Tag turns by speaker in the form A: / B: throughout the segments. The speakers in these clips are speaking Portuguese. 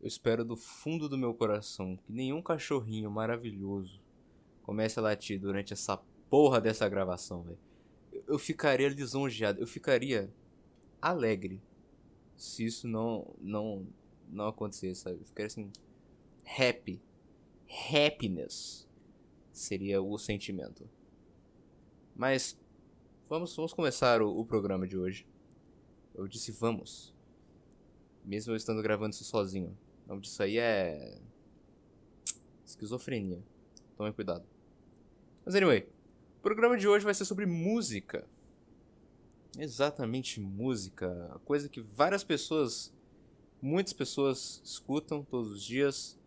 A: eu espero do fundo do meu coração que nenhum cachorrinho maravilhoso comece a latir durante essa porra dessa gravação, velho. Eu, ficaria lisonjeado, eu ficaria alegre se isso não não não acontecer, sabe? Eu ficaria assim happy. Happiness seria o sentimento. Mas vamos vamos começar o, o programa de hoje. Eu disse vamos. Mesmo eu estando gravando isso sozinho. O nome disso aí é. Esquizofrenia. Tomem cuidado. Mas anyway, o programa de hoje vai ser sobre música. Exatamente música. A coisa que várias pessoas, muitas pessoas escutam todos os dias.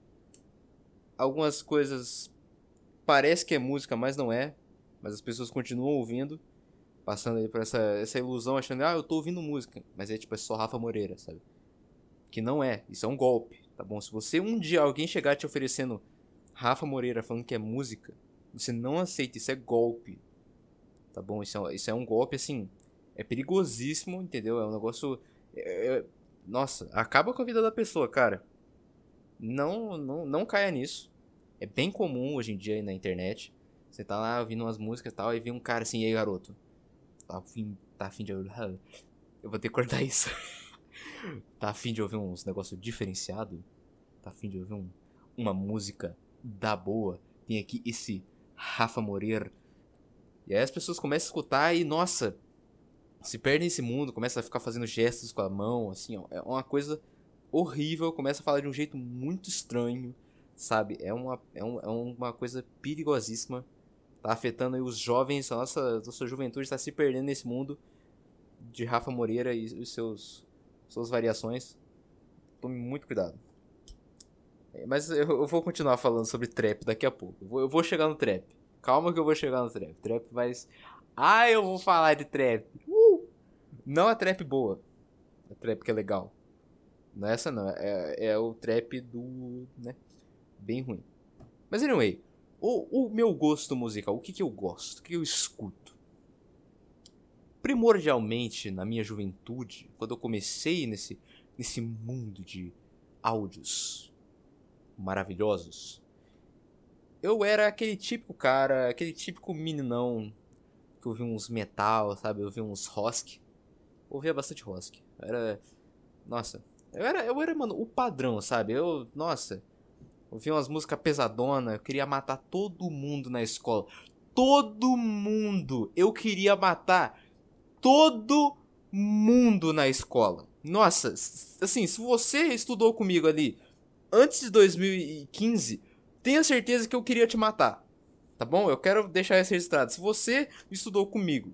A: Algumas coisas parece que é música, mas não é. Mas as pessoas continuam ouvindo, passando aí por essa, essa ilusão, achando, ah, eu tô ouvindo música. Mas é tipo, é só Rafa Moreira, sabe? Que não é, isso é um golpe, tá bom? Se você um dia alguém chegar te oferecendo Rafa Moreira falando que é música, você não aceita, isso é golpe. Tá bom? Isso é, isso é um golpe, assim, é perigosíssimo, entendeu? É um negócio. É, é, nossa, acaba com a vida da pessoa, cara. Não, não, não caia nisso. É bem comum hoje em dia na internet. Você tá lá ouvindo umas músicas e tal, e vem um cara assim, e aí garoto? Tá afim, tá afim de. Eu vou ter que cortar isso. tá afim de ouvir uns negócio diferenciado? Tá afim de ouvir um, uma música da boa? Tem aqui esse Rafa Moreira. E aí as pessoas começam a escutar e, nossa, se perdem nesse mundo, começa a ficar fazendo gestos com a mão, assim, ó, é uma coisa horrível, começa a falar de um jeito muito estranho, sabe? É uma, é, um, é uma coisa perigosíssima, tá afetando os jovens, a nossa, nossa juventude está se perdendo nesse mundo de Rafa Moreira e os seus suas variações. Tome muito cuidado. É, mas eu, vou continuar falando sobre trap daqui a pouco. Eu vou, chegar no trap. Calma que eu vou chegar no trap. Trap vai. Ah, eu vou falar de trap. Não a trap boa. A trap que é legal. Não é essa não. É, é o trap do. né? Bem ruim. Mas anyway. O, o meu gosto musical. O que, que eu gosto? O que eu escuto? Primordialmente, na minha juventude, quando eu comecei nesse, nesse mundo de áudios maravilhosos, eu era aquele típico cara, aquele típico meninão que ouvia uns metal, sabe? Eu ouvia uns rock ouvia bastante Rosk. Era. Nossa. Eu era, eu era, mano, o padrão, sabe? Eu. Nossa. Ouvia umas músicas pesadona. Eu queria matar todo mundo na escola. Todo mundo! Eu queria matar todo mundo na escola. Nossa, assim, se você estudou comigo ali antes de 2015, tenha certeza que eu queria te matar. Tá bom? Eu quero deixar isso registrado. Se você estudou comigo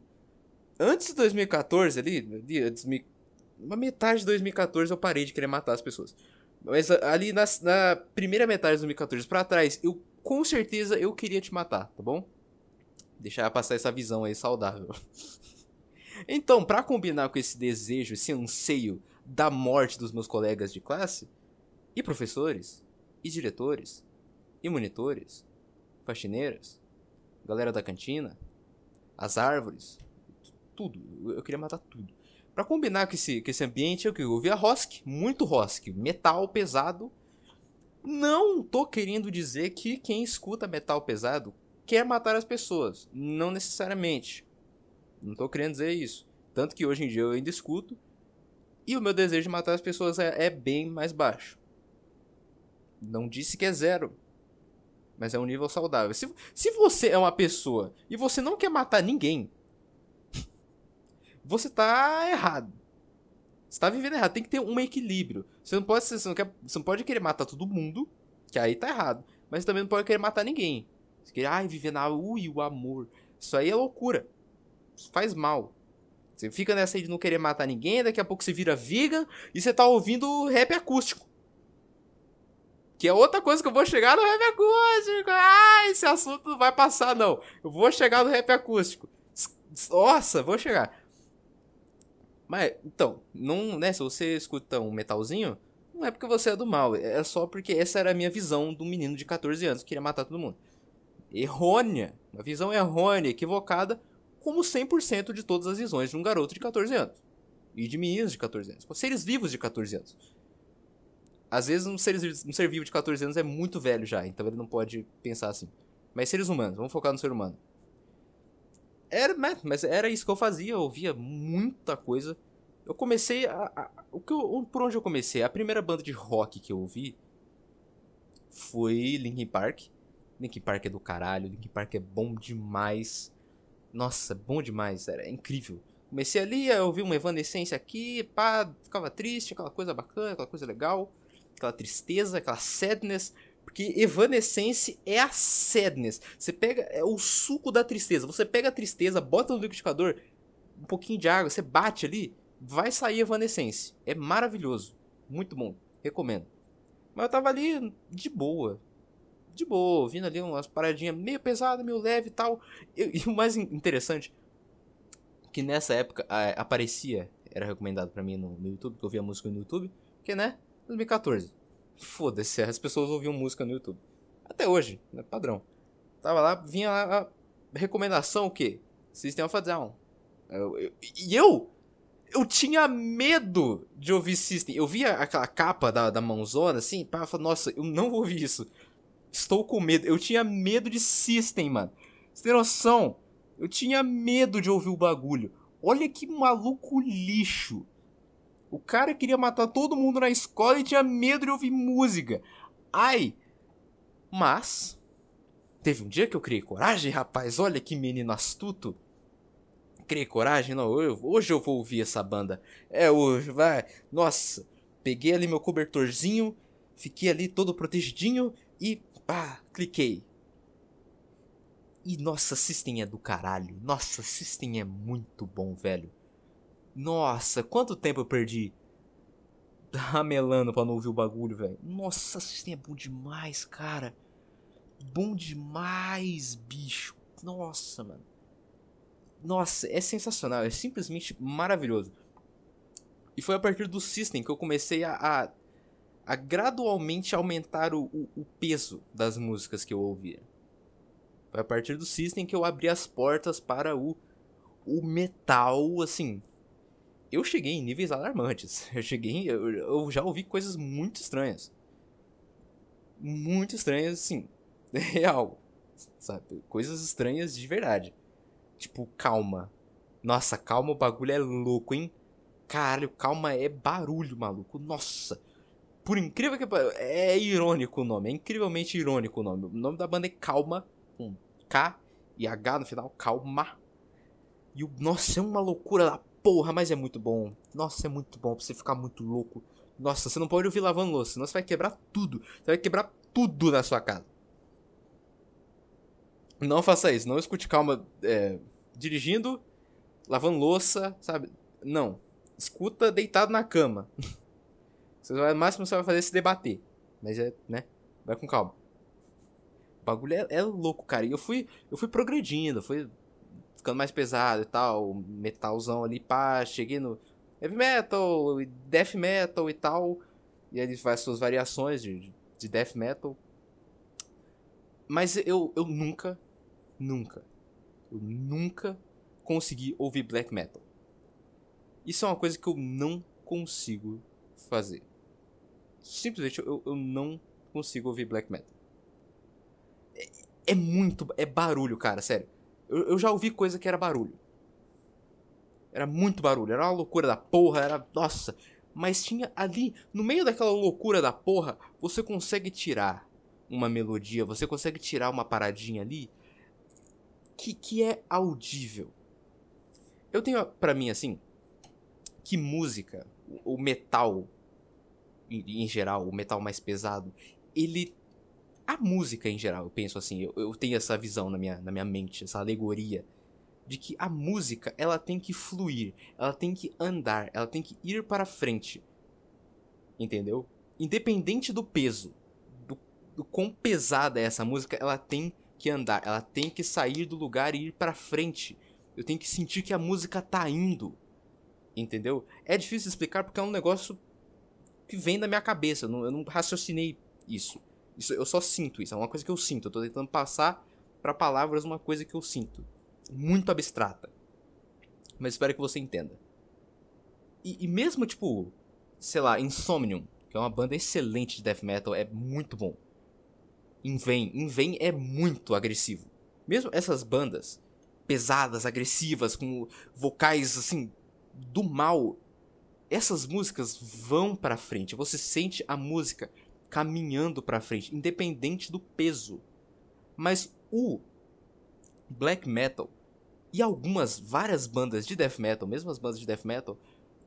A: antes de 2014 ali, uma metade de 2014 eu parei de querer matar as pessoas. Mas ali na, na primeira metade de 2014 para trás, eu com certeza eu queria te matar, tá bom? Deixar passar essa visão aí saudável. então, para combinar com esse desejo, esse anseio da morte dos meus colegas de classe, e professores, e diretores, e monitores, faxineiras, galera da cantina, as árvores, tudo. Eu queria matar tudo. Para combinar com esse, com esse ambiente, eu, ouvia Rosk, muito Rosk, metal pesado. Não tô querendo dizer que quem escuta metal pesado quer matar as pessoas. Não necessariamente. Não tô querendo dizer isso. Tanto que hoje em dia eu ainda escuto. E o meu desejo de matar as pessoas é, é bem mais baixo. Não disse que é zero. Mas é um nível saudável. Se, se você é uma pessoa e você não quer matar ninguém, você tá errado. Você tá vivendo errado. Tem que ter um equilíbrio. Você não pode, você não, quer, você não pode querer matar todo mundo, que aí tá errado. Mas você também não pode querer matar ninguém. Você quer, ai, viver na ui, o amor. Isso aí é loucura. Faz mal. Você fica nessa aí de não querer matar ninguém, daqui a pouco você vira vegan e você tá ouvindo rap acústico. Que é outra coisa que eu vou chegar no rap acústico. Ah, esse assunto não vai passar, não. Eu vou chegar no rap acústico. Nossa, vou chegar. Mas, então, não, né, se você escuta um metalzinho, não é porque você é do mal, é só porque essa era a minha visão um menino de 14 anos que queria matar todo mundo. Errônea, uma visão errônea, equivocada, como 100% de todas as visões de um garoto de 14 anos. E de meninos de 14 anos, seres vivos de 14 anos. Às vezes um ser, um ser vivo de 14 anos é muito velho já, então ele não pode pensar assim. Mas seres humanos, vamos focar no ser humano. Era, né, mas era isso que eu fazia, eu ouvia muita coisa. Eu comecei a. a o que eu, por onde eu comecei? A primeira banda de rock que eu ouvi foi Linkin Park. Linkin Park é do caralho, Linkin Park é bom demais. Nossa, bom demais, era incrível. Comecei ali, eu ouvi uma evanescência aqui, pá, ficava triste, aquela coisa bacana, aquela coisa legal, aquela tristeza, aquela sadness. Porque Evanescence é a sadness. Você pega. É o suco da tristeza. Você pega a tristeza, bota no liquidificador, um pouquinho de água, você bate ali, vai sair Evanescence. É maravilhoso. Muito bom. Recomendo. Mas eu tava ali de boa. De boa, ouvindo ali umas paradinhas meio pesadas, meio leve e tal. E, e o mais interessante, que nessa época a, aparecia, era recomendado para mim no, no YouTube, que eu via música no YouTube, porque né, 2014 foda-se, as pessoas ouviam música no YouTube. Até hoje, né? Padrão. Tava lá, vinha lá a recomendação o quê? System of a Down. Eu, eu, e eu, eu tinha medo de ouvir System. Eu via aquela capa da, da mãozona assim, pá, eu falei, nossa, eu não vou ouvir isso. Estou com medo. Eu tinha medo de System, mano. Você tem noção? Eu tinha medo de ouvir o bagulho. Olha que maluco lixo. O cara queria matar todo mundo na escola e tinha medo de ouvir música. Ai! Mas. Teve um dia que eu criei coragem, rapaz. Olha que menino astuto. Criei coragem, não. Hoje eu vou ouvir essa banda. É hoje, vai. Nossa. Peguei ali meu cobertorzinho. Fiquei ali todo protegidinho. E. Pá, cliquei. E nossa, System é do caralho. Nossa, System é muito bom, velho. Nossa, quanto tempo eu perdi ramelando pra não ouvir o bagulho, velho. Nossa, System é bom demais, cara. Bom demais, bicho. Nossa, mano. Nossa, é sensacional. É simplesmente maravilhoso. E foi a partir do System que eu comecei a, a, a gradualmente aumentar o, o, o, peso das músicas que eu ouvia. Foi a partir do System que eu abri as portas para o, o metal, assim, eu cheguei em níveis alarmantes. Eu cheguei. Eu, eu já ouvi coisas muito estranhas. Muito estranhas, assim. Real. Sabe? Coisas estranhas de verdade. Tipo, calma. Nossa, calma, o bagulho é louco, hein? Caralho, calma é barulho, maluco. Nossa. Por incrível que é irônico o nome, é incrivelmente irônico o nome. O nome da banda é Calma, com K e H no final, Calma. E o nossa, é uma loucura da Porra, mas é muito bom. Nossa, é muito bom pra você ficar muito louco. Nossa, você não pode ouvir lavando louça, senão você vai quebrar tudo. Você vai quebrar tudo na sua casa. Não faça isso, não escute calma é, dirigindo, lavando louça, sabe? Não. Escuta deitado na cama. Você vai, o máximo você vai fazer é se debater. Mas é, né? Vai com calma. O bagulho é, é louco, cara. E eu fui, eu fui progredindo, fui ficando mais pesado e tal, metalzão ali, pá, cheguei no heavy metal, death metal e tal, e aí faz suas variações de, de death metal. Mas eu, eu nunca, nunca, eu nunca consegui ouvir black metal. Isso é uma coisa que eu não consigo fazer. Simplesmente eu, eu não consigo ouvir black metal. É, é muito. É barulho, cara, sério. Eu, eu já ouvi coisa que era barulho. Era muito barulho, era uma loucura da porra, era. Nossa! Mas tinha ali, no meio daquela loucura da porra, você consegue tirar uma melodia, você consegue tirar uma paradinha ali que, que é audível. Eu tenho para mim assim que música, o metal em, geral, o metal mais pesado, ele a música em geral, eu penso assim, eu, eu tenho essa visão na minha, na minha mente, essa alegoria de que a música ela tem que fluir, ela tem que andar, ela tem que ir para frente. Entendeu? Independente do peso, do, do quão pesada é essa música, ela tem que andar, ela tem que sair do lugar e ir para frente. Eu tenho que sentir que a música tá indo. Entendeu? É difícil explicar porque é um negócio que vem da minha cabeça, eu não, eu não raciocinei isso. Isso, eu só sinto isso, é uma coisa que eu sinto. Eu tô tentando passar para palavras uma coisa que eu sinto. Muito abstrata. Mas espero que você entenda. E, e mesmo, tipo, sei lá, Insomnium, que é uma banda excelente de death metal, é muito bom. Inven, Inven é muito agressivo. Mesmo essas bandas pesadas, agressivas, com vocais assim do mal, essas músicas vão para frente. Você sente a música caminhando para frente, independente do peso. Mas o black metal e algumas várias bandas de death metal, mesmo as bandas de death metal,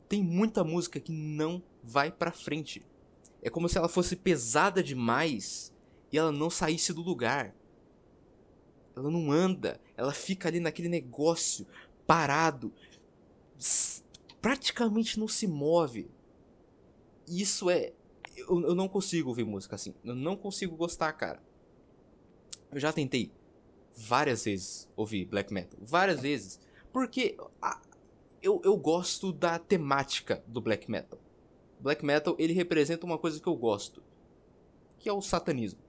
A: tem muita música que não vai para frente. É como se ela fosse pesada demais e ela não saísse do lugar. Ela não anda, ela fica ali naquele negócio parado, praticamente não se move. Isso é eu, eu não consigo ouvir música assim. Eu não consigo gostar, cara. Eu já tentei várias vezes ouvir black metal. Várias vezes. Porque a, eu, eu gosto da temática do black metal. Black metal, ele representa uma coisa que eu gosto. Que é o satanismo.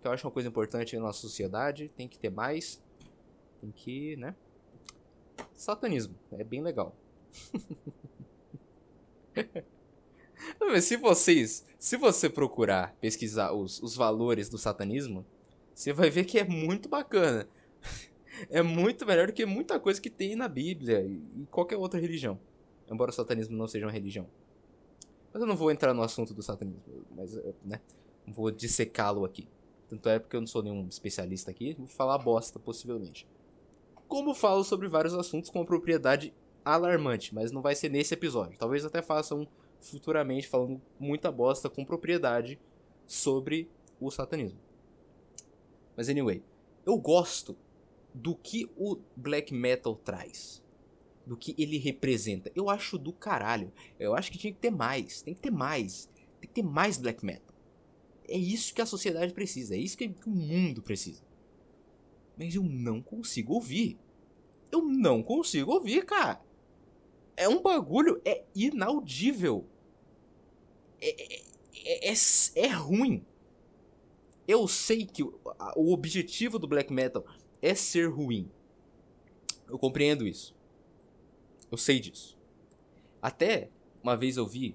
A: Que eu acho uma coisa importante na nossa sociedade. Tem que ter mais. Tem que, né? Satanismo. É bem legal. Se vocês, se você procurar pesquisar os, os valores do satanismo, você vai ver que é muito bacana. É muito melhor do que muita coisa que tem na Bíblia e qualquer outra religião. Embora o satanismo não seja uma religião. Mas eu não vou entrar no assunto do satanismo, mas, né, vou dissecá-lo aqui. Tanto é porque eu não sou nenhum especialista aqui, vou falar bosta, possivelmente. Como falo sobre vários assuntos com propriedade alarmante, mas não vai ser nesse episódio. Talvez até faça um futuramente falando muita bosta com propriedade sobre o satanismo. Mas anyway, eu gosto do que o black metal traz. Do que ele representa. Eu acho do caralho. Eu acho que tinha que ter mais. Tem que ter mais. Tem que ter mais black metal. É isso que a sociedade precisa. É isso que o mundo precisa. Mas eu não consigo ouvir. Eu não consigo ouvir, cara é um bagulho, é inaudível. É, é, é, é, é ruim. Eu sei que o, o objetivo do black metal é ser ruim. Eu compreendo isso. Eu sei disso. Até uma vez eu vi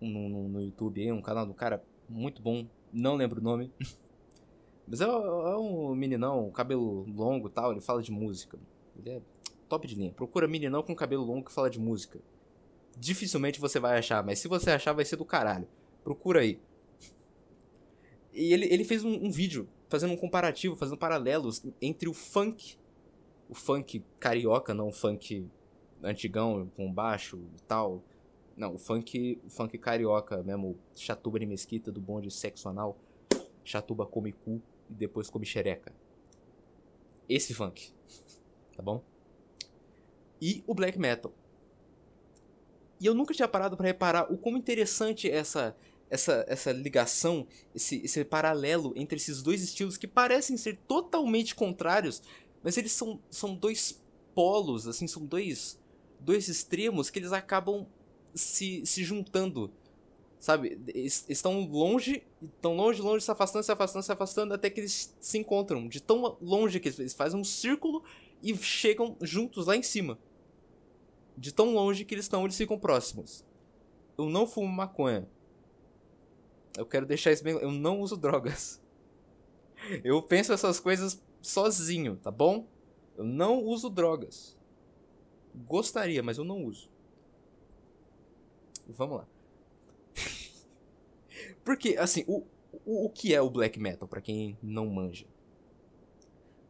A: no, no, no YouTube um canal do cara muito bom, não lembro o nome. Mas é, é um meninão, cabelo longo e tal, ele fala de música. Ele é top de linha. Procura meninão com cabelo longo que fala de música. Dificilmente você vai achar, mas se você achar, vai ser do caralho. Procura aí. E ele, ele fez um, um vídeo fazendo um comparativo, fazendo paralelos entre o funk, o funk carioca, não o funk antigão, com baixo e tal. Não, o funk, o funk carioca mesmo, chatuba de mesquita, do bonde sexo anal, chatuba come cu e depois come xereca. Esse funk, tá bom? E o black metal. E eu nunca tinha parado para reparar o quão interessante é essa essa essa ligação, esse, esse paralelo entre esses dois estilos que parecem ser totalmente contrários, mas eles são, são dois polos, assim, são dois dois extremos que eles acabam se, se juntando. Sabe? Estão longe, estão longe, longe, se afastando, se afastando, se afastando, até que eles se encontram. De tão longe que eles fazem um círculo e chegam juntos lá em cima. De tão longe que eles estão, eles ficam próximos. Eu não fumo maconha. Eu quero deixar isso bem. Eu não uso drogas. Eu penso essas coisas sozinho, tá bom? Eu não uso drogas. Gostaria, mas eu não uso. Vamos lá. Porque, assim, o, o, o que é o black metal, para quem não manja?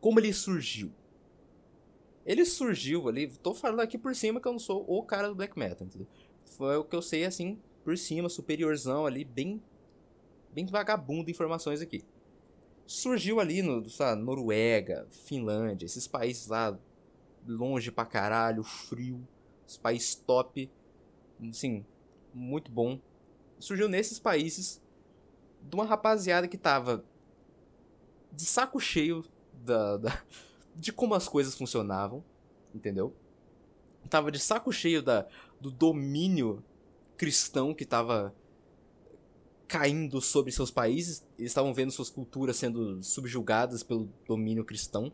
A: Como ele surgiu? Ele surgiu ali, tô falando aqui por cima que eu não sou o cara do black metal, entendeu? Foi o que eu sei assim, por cima, superiorzão ali, bem bem vagabundo informações aqui. Surgiu ali no, sabe, Noruega, Finlândia, esses países lá longe pra caralho, frio, os países top, assim, muito bom. Surgiu nesses países de uma rapaziada que tava de saco cheio da, da de como as coisas funcionavam, entendeu? Tava de saco cheio da, do domínio cristão que tava caindo sobre seus países. Eles estavam vendo suas culturas sendo subjugadas pelo domínio cristão.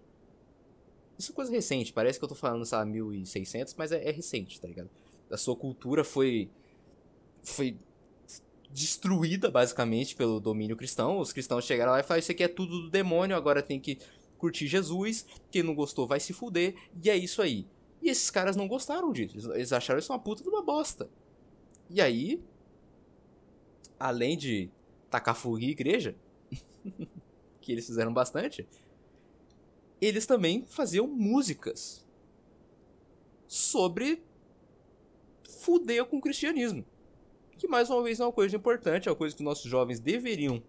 A: Isso é coisa recente, parece que eu tô falando, sabe, 1600, mas é, é recente, tá ligado? A sua cultura foi. foi destruída, basicamente, pelo domínio cristão. Os cristãos chegaram lá e falaram: Isso aqui é tudo do demônio, agora tem que curtir Jesus. Quem não gostou vai se fuder. E é isso aí. E esses caras não gostaram disso. Eles acharam isso uma puta de uma bosta. E aí, além de tacar fogo em igreja, que eles fizeram bastante, eles também faziam músicas sobre fuder com o cristianismo. Que mais uma vez é uma coisa importante, é uma coisa que nossos jovens deveriam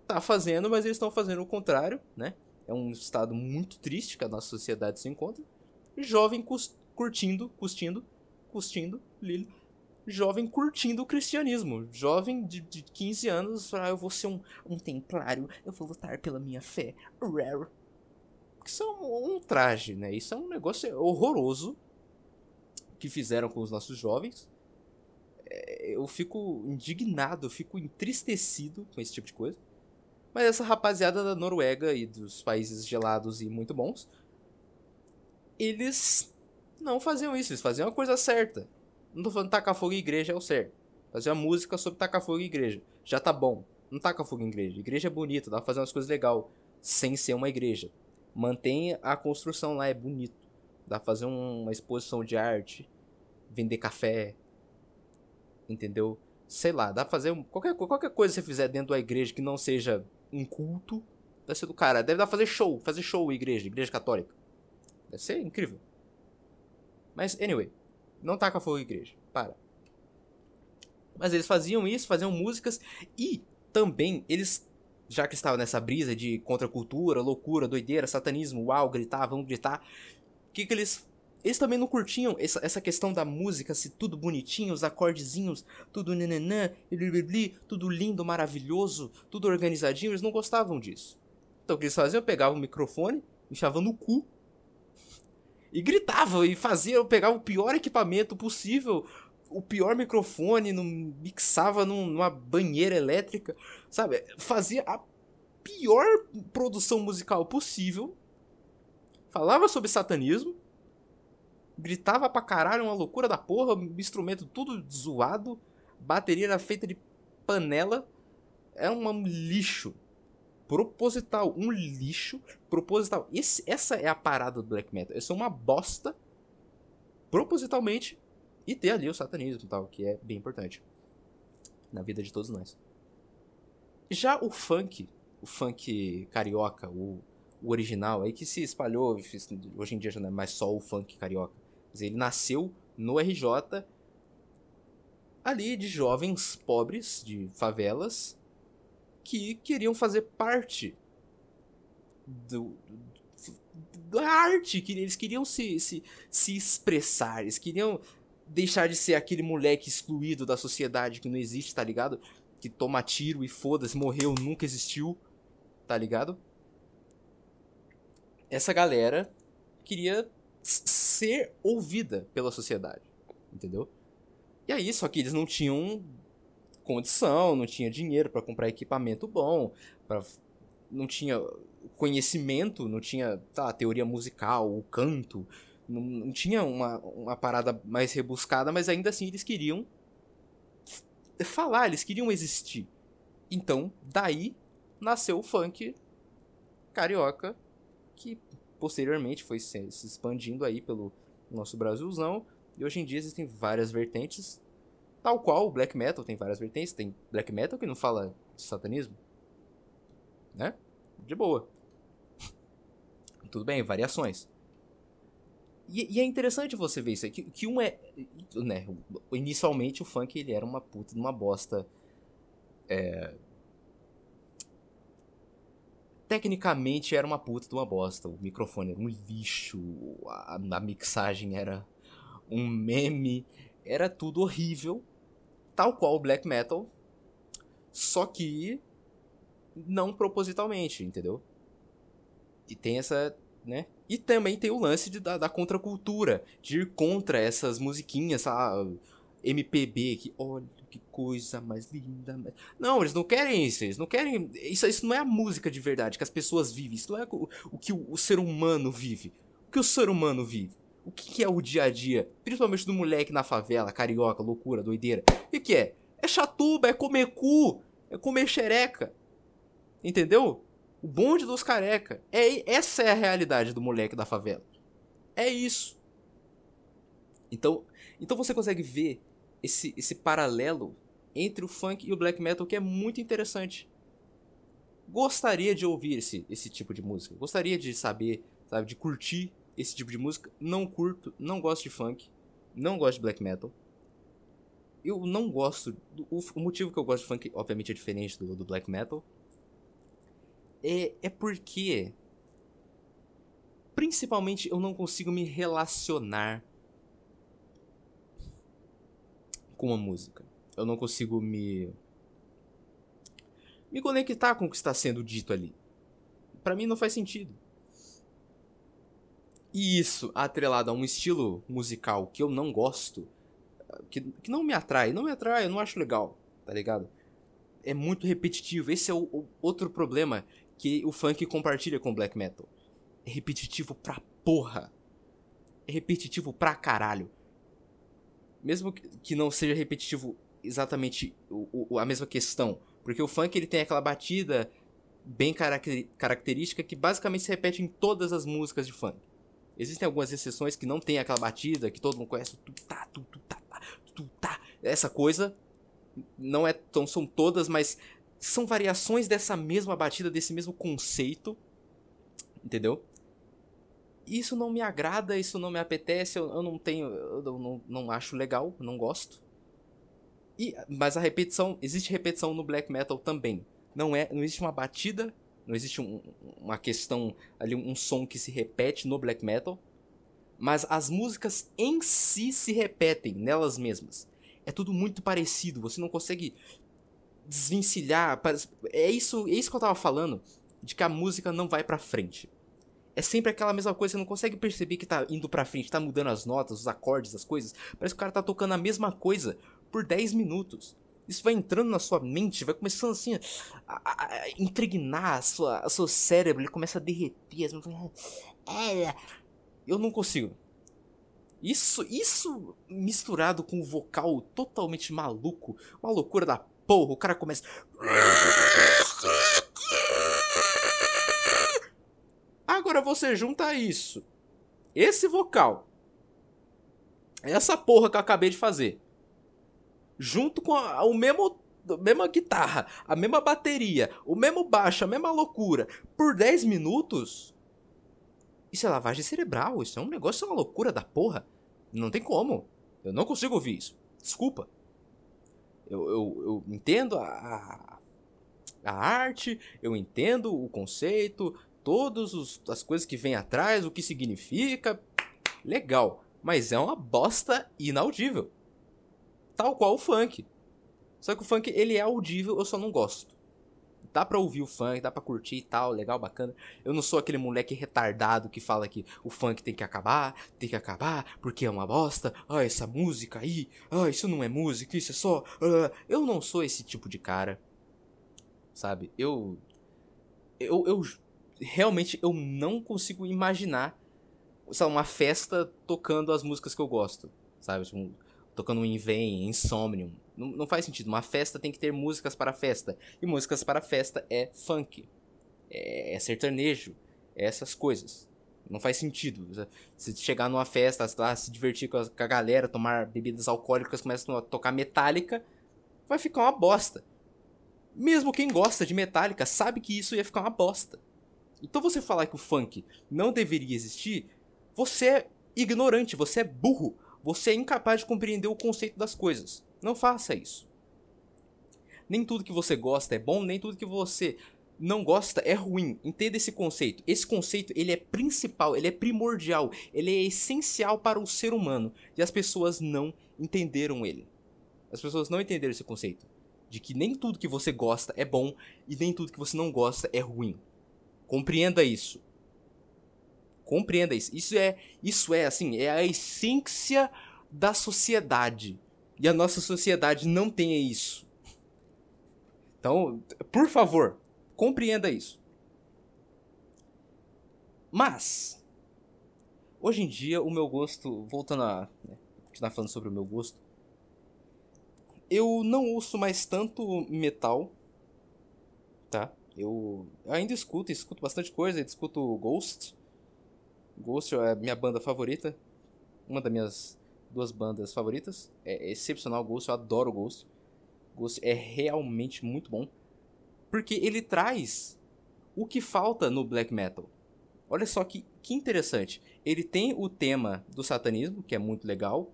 A: estar tá fazendo, mas eles estão fazendo o contrário, né? É um estado muito triste que a nossa sociedade se encontra. Jovem curtindo, custindo, custindo, lilo, jovem curtindo o cristianismo. Jovem de, de 15 anos, ah, eu vou ser um, um templário, eu vou lutar pela minha fé. Rare. Isso é um, um traje, né? Isso é um negócio horroroso que fizeram com os nossos jovens. É, eu fico indignado, eu fico entristecido com esse tipo de coisa. Mas essa rapaziada da Noruega e dos países gelados e muito bons, eles não faziam isso, eles faziam a coisa certa. Não tô falando tacar fogo em igreja é o certo. Fazer música sobre tacar fogo em igreja. Já tá bom. Não taca fogo em igreja. Igreja é bonita, dá pra fazer umas coisas legais sem ser uma igreja. Mantém a construção lá, é bonito. Dá pra fazer uma exposição de arte, vender café, entendeu? Sei lá, dá pra fazer qualquer, qualquer coisa que você fizer dentro da igreja que não seja um culto, deve ser do cara. Deve dar pra fazer show, fazer show igreja, igreja católica. Deve ser incrível. Mas, anyway, não taca fogo em igreja, para. Mas eles faziam isso, faziam músicas e também eles, já que estavam nessa brisa de contracultura, loucura, doideira, satanismo, uau, gritar, vamos gritar, o que que eles eles também não curtiam essa, essa questão da música, se tudo bonitinho, os acordezinhos, tudo nananã, tudo lindo, maravilhoso, tudo organizadinho, eles não gostavam disso. Então o que eles faziam? Eu pegava o microfone, enxava no cu e gritava e fazia, eu pegava o pior equipamento possível, o pior microfone, não mixava num, numa banheira elétrica, sabe? Fazia a pior produção musical possível. Falava sobre satanismo gritava pra caralho, uma loucura da porra, instrumento tudo zoado, bateria era feita de panela, é um lixo proposital, um lixo proposital. Esse, essa é a parada do black metal. Isso é uma bosta propositalmente e ter ali o satanismo e tal, que é bem importante na vida de todos nós. Já o funk, o funk carioca, o, o original, aí que se espalhou, hoje em dia já não é mais só o funk carioca ele nasceu no RJ ali de jovens pobres de favelas que queriam fazer parte do, da arte, que eles queriam se, se, se expressar, eles queriam deixar de ser aquele moleque excluído da sociedade que não existe, tá ligado? Que toma tiro e foda-se, morreu, nunca existiu, tá ligado? Essa galera queria ser ouvida pela sociedade, entendeu? E aí, só que eles não tinham condição, não tinha dinheiro para comprar equipamento bom, pra, não tinha conhecimento, não tinha tá, teoria musical, o canto, não, não tinha uma, uma parada mais rebuscada, mas ainda assim eles queriam falar, eles queriam existir. Então, daí nasceu o funk carioca, que posteriormente foi se, se expandindo aí pelo nosso Brasilzão. E hoje em dia existem várias vertentes, tal qual o black metal tem várias vertentes. Tem black metal que não fala de satanismo, né? De boa. Tudo bem, variações. E, e, é interessante você ver isso aí, que, que um é... Né, inicialmente o funk ele era uma puta, uma bosta... É, tecnicamente era uma puta de uma bosta. O microfone era um lixo, a, a mixagem era um meme, era tudo horrível, tal qual o black metal, só que não propositalmente, entendeu? E tem essa, né? E também tem o lance de, da, da contracultura, de ir contra essas musiquinhas, a MPB, que olha que coisa mais linda. Não, eles não querem isso. Eles não querem. Isso, isso não é a música de verdade que as pessoas vivem. Isso não é o, o que o, o, ser humano vive. O que o ser humano vive? O que, que, é o dia a dia? Principalmente do moleque na favela, carioca, loucura, doideira. O que, que é? É chatuba, é comer cu, é comer xereca. Entendeu? O bonde dos careca. É, essa é a realidade do moleque da favela. É isso. Então, então você consegue ver esse, esse paralelo entre o funk e o black metal que é muito interessante. Gostaria de ouvir esse, esse tipo de música. Gostaria de saber, sabe, de curtir esse tipo de música. Não curto, não gosto de funk, não gosto de black metal. Eu não gosto. Do, o, motivo que eu gosto de funk, obviamente, é diferente do, do black metal. É, é porque. Principalmente eu não consigo me relacionar com a música. Eu não consigo me me conectar com o que está sendo dito ali. Para mim não faz sentido. E isso, atrelado a um estilo musical que eu não gosto, que, que não me atrai, não me atrai, eu não acho legal, tá ligado? É muito repetitivo. Esse é o, o outro problema que o funk compartilha com o black metal. É repetitivo pra porra. É repetitivo pra caralho. Mesmo que não seja repetitivo exatamente o, o, a mesma questão. Porque o funk ele tem aquela batida bem característica que basicamente se repete em todas as músicas de funk. Existem algumas exceções que não tem aquela batida que todo mundo conhece, tá, tá, tá. Essa coisa não é tão são todas, mas são variações dessa mesma batida, desse mesmo conceito. Entendeu? Isso não me agrada, isso não me apetece, eu, eu não tenho, eu não, não acho legal, não gosto. E, mas a repetição, existe repetição no black metal também. Não é, não existe uma batida, não existe um, uma questão ali, um som que se repete no black metal, mas as músicas em si se repetem nelas mesmas. É tudo muito parecido, você não consegue desvencilhar. É isso, é isso que eu tava falando, de que a música não vai pra frente. É sempre aquela mesma coisa, você não consegue perceber que tá indo pra frente, tá mudando as notas, os acordes, as coisas. Parece que o cara tá tocando a mesma coisa por 10 minutos. Isso vai entrando na sua mente, vai começando assim a, a, a impregnar a sua, a seu cérebro, ele começa a derreter. Assim, eu não consigo. Isso, isso misturado com o vocal totalmente maluco, uma loucura da porra, o cara começa. Agora você junta isso, esse vocal, essa porra que eu acabei de fazer, junto com a, o mesmo mesma guitarra, a mesma bateria, o mesmo baixo, a mesma loucura, por 10 minutos, isso é lavagem cerebral, isso é um negócio, é uma loucura da porra. Não tem como. Eu não consigo ouvir isso. Desculpa. Eu, eu, eu entendo a, a arte, eu entendo o conceito, todas as coisas que vem atrás, o que significa. Legal. Mas é uma bosta inaudível. Tal qual o funk. Só que o funk, ele é audível, eu só não gosto. Dá pra ouvir o funk, dá pra curtir e tal, legal, bacana. Eu não sou aquele moleque retardado que fala que o funk tem que acabar, tem que acabar, porque é uma bosta. Ah, essa música aí, ah, isso não é música, isso é só. Ah. Eu não sou esse tipo de cara. Sabe? Eu. Eu, eu realmente eu não consigo imaginar sabe, uma festa tocando as músicas que eu gosto. Sabe? Tipo, tocando um Invém, Insomnium. Não, não faz sentido. Uma festa tem que ter músicas para festa. E músicas para festa é funk. É, é sertanejo. É essas coisas. Não faz sentido. Se chegar numa festa, lá, se divertir com a, com a galera, tomar bebidas alcoólicas, começa a tocar metálica, vai ficar uma bosta. Mesmo quem gosta de metálica sabe que isso ia ficar uma bosta. Então você falar que o funk não deveria existir, você é ignorante, você é burro. Você é incapaz de compreender o conceito das coisas. Não faça isso. Nem tudo que você gosta é bom, nem tudo que você não gosta é ruim. Entenda esse conceito. Esse conceito ele é principal, ele é primordial, ele é essencial para o ser humano e as pessoas não entenderam ele. As pessoas não entenderam esse conceito de que nem tudo que você gosta é bom e nem tudo que você não gosta é ruim. Compreenda isso. Compreenda isso. Isso é, isso é assim, é a essência da sociedade. E a nossa sociedade não tem isso. Então, por favor, compreenda isso. Mas, hoje em dia, o meu gosto, voltando a né, continuar falando sobre o meu gosto, Eu não ouço mais tanto metal, tá? Eu ainda escuto, escuto bastante coisa, escuto Ghost. Ghost é minha banda favorita, uma das minhas duas bandas favoritas. É excepcional Ghost, eu adoro Ghost. Ghost é realmente muito bom, porque ele traz o que falta no black metal. Olha só que, que interessante. Ele tem o tema do satanismo, que é muito legal.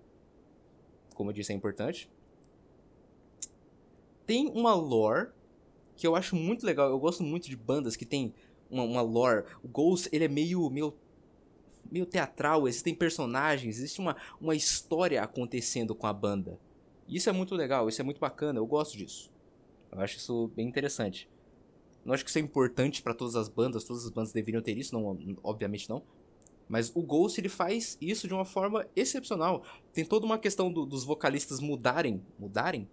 A: Como eu disse, é importante tem uma lore que eu acho muito legal. Eu gosto muito de bandas que tem uma, uma lore. O Ghost, ele é meio, meio, meio teatral. Existem personagens, existe uma, uma história acontecendo com a banda. Isso é muito legal, isso é muito bacana. Eu gosto disso. Eu acho isso bem interessante. Não acho que isso é importante para todas as bandas. Todas as bandas deveriam ter isso, não, obviamente não. Mas o Ghost ele faz isso de uma forma excepcional. Tem toda uma questão do, dos vocalistas mudarem, mudarem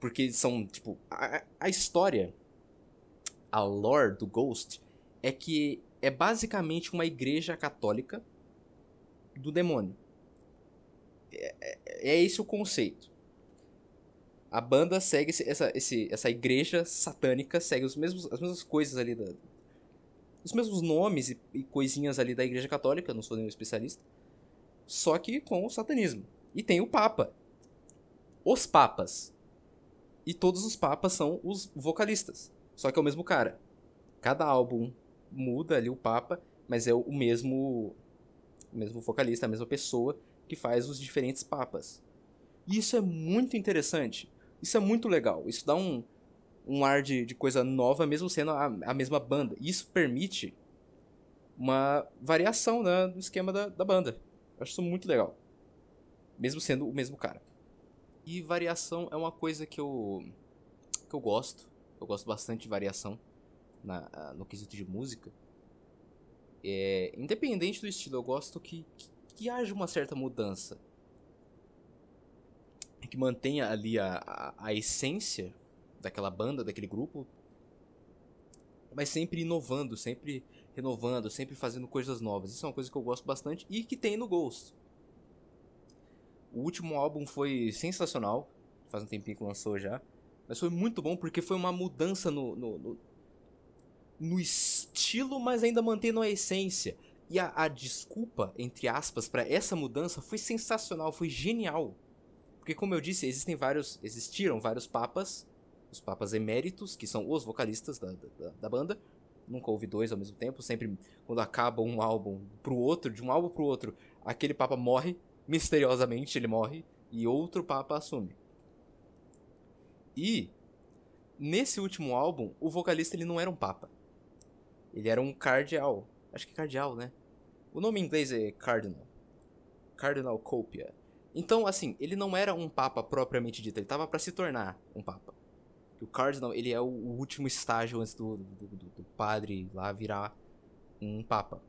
A: porque são, tipo, a, a história, a lore do Ghost é que é basicamente uma igreja católica do demônio. É, é, é esse o conceito. A banda segue esse, essa, esse, essa igreja satânica, segue os mesmos, as mesmas coisas ali da, os mesmos nomes e, e, coisinhas ali da Igreja Católica, não sou nenhum especialista, só que com o satanismo. E tem o Papa. Os Papas. E todos os papas são os vocalistas. Só que é o mesmo cara. Cada álbum muda ali o papa, mas é o mesmo o mesmo vocalista, a mesma pessoa que faz os diferentes papas. E isso é muito interessante. Isso é muito legal. Isso dá um, um ar de, de coisa nova, mesmo sendo a, a mesma banda. Isso permite uma variação né, no esquema da, da banda. Eu acho isso muito legal. Mesmo sendo o mesmo cara. E variação é uma coisa que eu, que eu gosto. Eu gosto bastante de variação na, no quesito de música. É, independente do estilo, eu gosto que, que, que haja uma certa mudança. Que mantenha ali a, a, a essência daquela banda, daquele grupo, mas sempre inovando, sempre renovando, sempre fazendo coisas novas. Isso é uma coisa que eu gosto bastante e que tem no Ghost. O último álbum foi sensacional. Faz um tempinho que lançou já. Mas foi muito bom porque foi uma mudança no, no, no, no estilo, mas ainda mantendo a essência. E a, a desculpa, entre aspas, para essa mudança foi sensacional, foi genial. Porque, como eu disse, existem vários. Existiram vários papas, os papas eméritos, que são os vocalistas da, da, da banda. Nunca houve dois ao mesmo tempo. Sempre quando acaba um álbum pro outro, de um álbum pro outro, aquele papa morre misteriosamente ele morre e outro papa assume. E nesse último álbum, o vocalista ele não era um papa. Ele era um cardeal. Acho que é cardeal, né? O nome em inglês é cardinal. Cardinal Copia. Então, assim, ele não era um papa propriamente dito, ele estava para se tornar um papa. O cardinal, ele é o último estágio antes do, do, do, do padre lá virar um papa.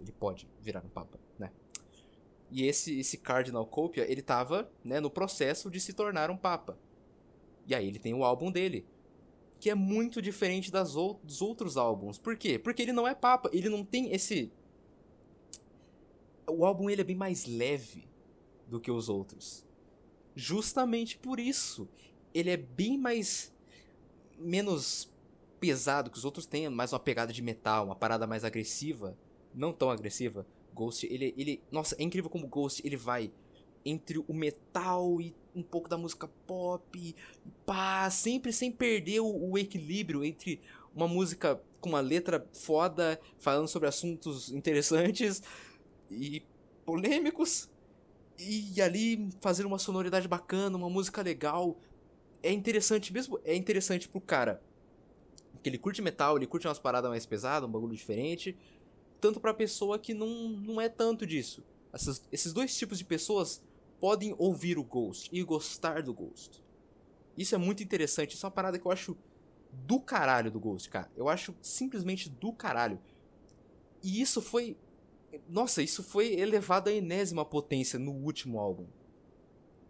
A: Ele pode virar um papa, né? E esse, esse Cardinal Copia, ele tava né, no processo de se tornar um papa. E aí ele tem o álbum dele, que é muito diferente das ou dos outros álbuns. Por quê? Porque ele não é papa, ele não tem esse... O álbum ele é bem mais leve do que os outros. Justamente por isso. Ele é bem mais... menos pesado que os outros têm, mais uma pegada de metal, uma parada mais agressiva. Não tão agressiva, Ghost, ele, ele. Nossa, é incrível como Ghost ele vai entre o metal e um pouco da música pop. Pá, sempre sem perder o, o equilíbrio entre uma música com uma letra foda, falando sobre assuntos interessantes e polêmicos. E ali fazendo uma sonoridade bacana, uma música legal. É interessante mesmo, é interessante pro cara. Que ele curte metal, ele curte umas paradas mais pesadas, um bagulho diferente tanto para pessoa que não, não é tanto disso. Essas, esses dois tipos de pessoas podem ouvir o Ghost e gostar do Ghost. Isso é muito interessante, isso é uma parada que eu acho do caralho do Ghost, cara. Eu acho simplesmente do caralho. E isso foi. Nossa, isso foi elevado à enésima potência no último álbum.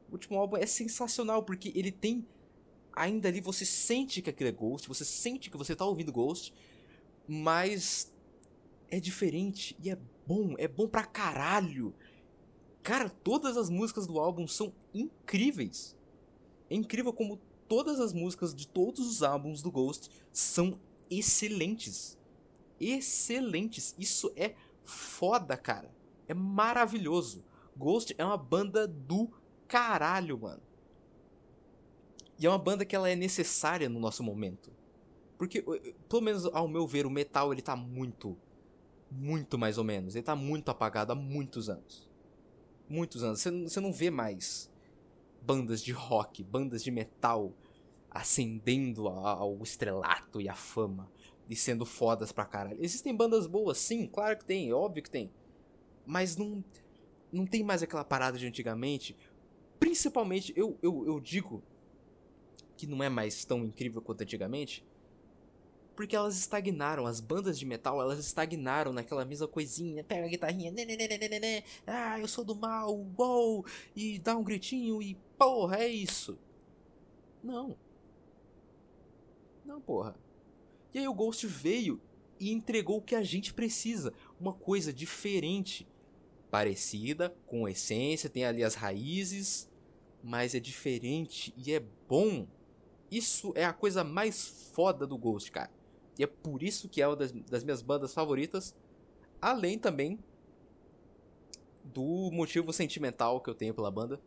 A: O último álbum é sensacional porque ele tem. Ainda ali você sente que aquilo é Ghost, você sente que você tá ouvindo Ghost, mas é diferente e é bom, é bom pra caralho. Cara, todas as músicas do álbum são incríveis. É incrível como todas as músicas de todos os álbuns do Ghost são excelentes. Excelentes. Isso é foda, cara. É maravilhoso. Ghost é uma banda do caralho, mano. E é uma banda que ela é necessária no nosso momento. Porque, pelo menos ao meu ver, o metal ele tá muito, muito mais ou menos. Ele tá muito apagado há muitos anos. Muitos anos. Você não vê mais bandas de rock, bandas de metal ascendendo ao estrelato e à fama e sendo fodas pra caralho. Existem bandas boas, sim, claro que tem, óbvio que tem. Mas não, não tem mais aquela parada de antigamente. Principalmente, eu, eu, eu digo que não é mais tão incrível quanto antigamente, porque elas estagnaram, as bandas de metal, elas estagnaram naquela mesma coisinha, pega a guitarrinha, né, né, né, ah, eu sou do mal, uou, e dá um gritinho e porra, é isso. Não. Não, porra. E aí o Ghost veio e entregou o que a gente precisa, uma coisa diferente, parecida, com essência, tem ali as raízes, mas é diferente e é bom. Isso é a coisa mais foda do Ghost, cara. E é por isso que é uma das, das minhas bandas favoritas. Além também do motivo sentimental que eu tenho pela banda.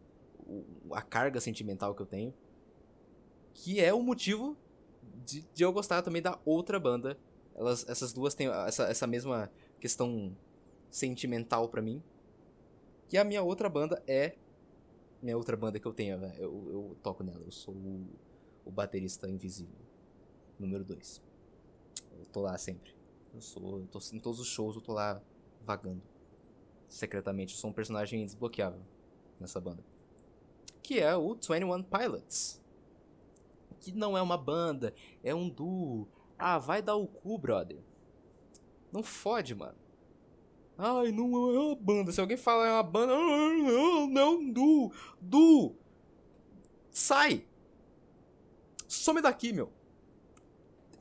A: a carga sentimental que eu tenho. Que é o motivo de, de eu gostar também da outra banda. Elas, essas duas têm essa, essa mesma questão sentimental para mim. Que a minha outra banda é. Minha outra banda que eu tenho, velho. Eu, eu toco nela. Eu sou o, o baterista invisível. Número 2. Eu tô lá sempre. Eu sou. Eu tô, em todos os shows eu tô lá vagando. Secretamente. Eu sou um personagem desbloqueável nessa banda. Que é o 21 Pilots. Que não é uma banda, é um duo. Ah, vai dar o cu, brother. Não fode, mano. Ai, não é uma banda. Se alguém falar é uma banda, não, não, du, du. Sai. Some daqui, meu.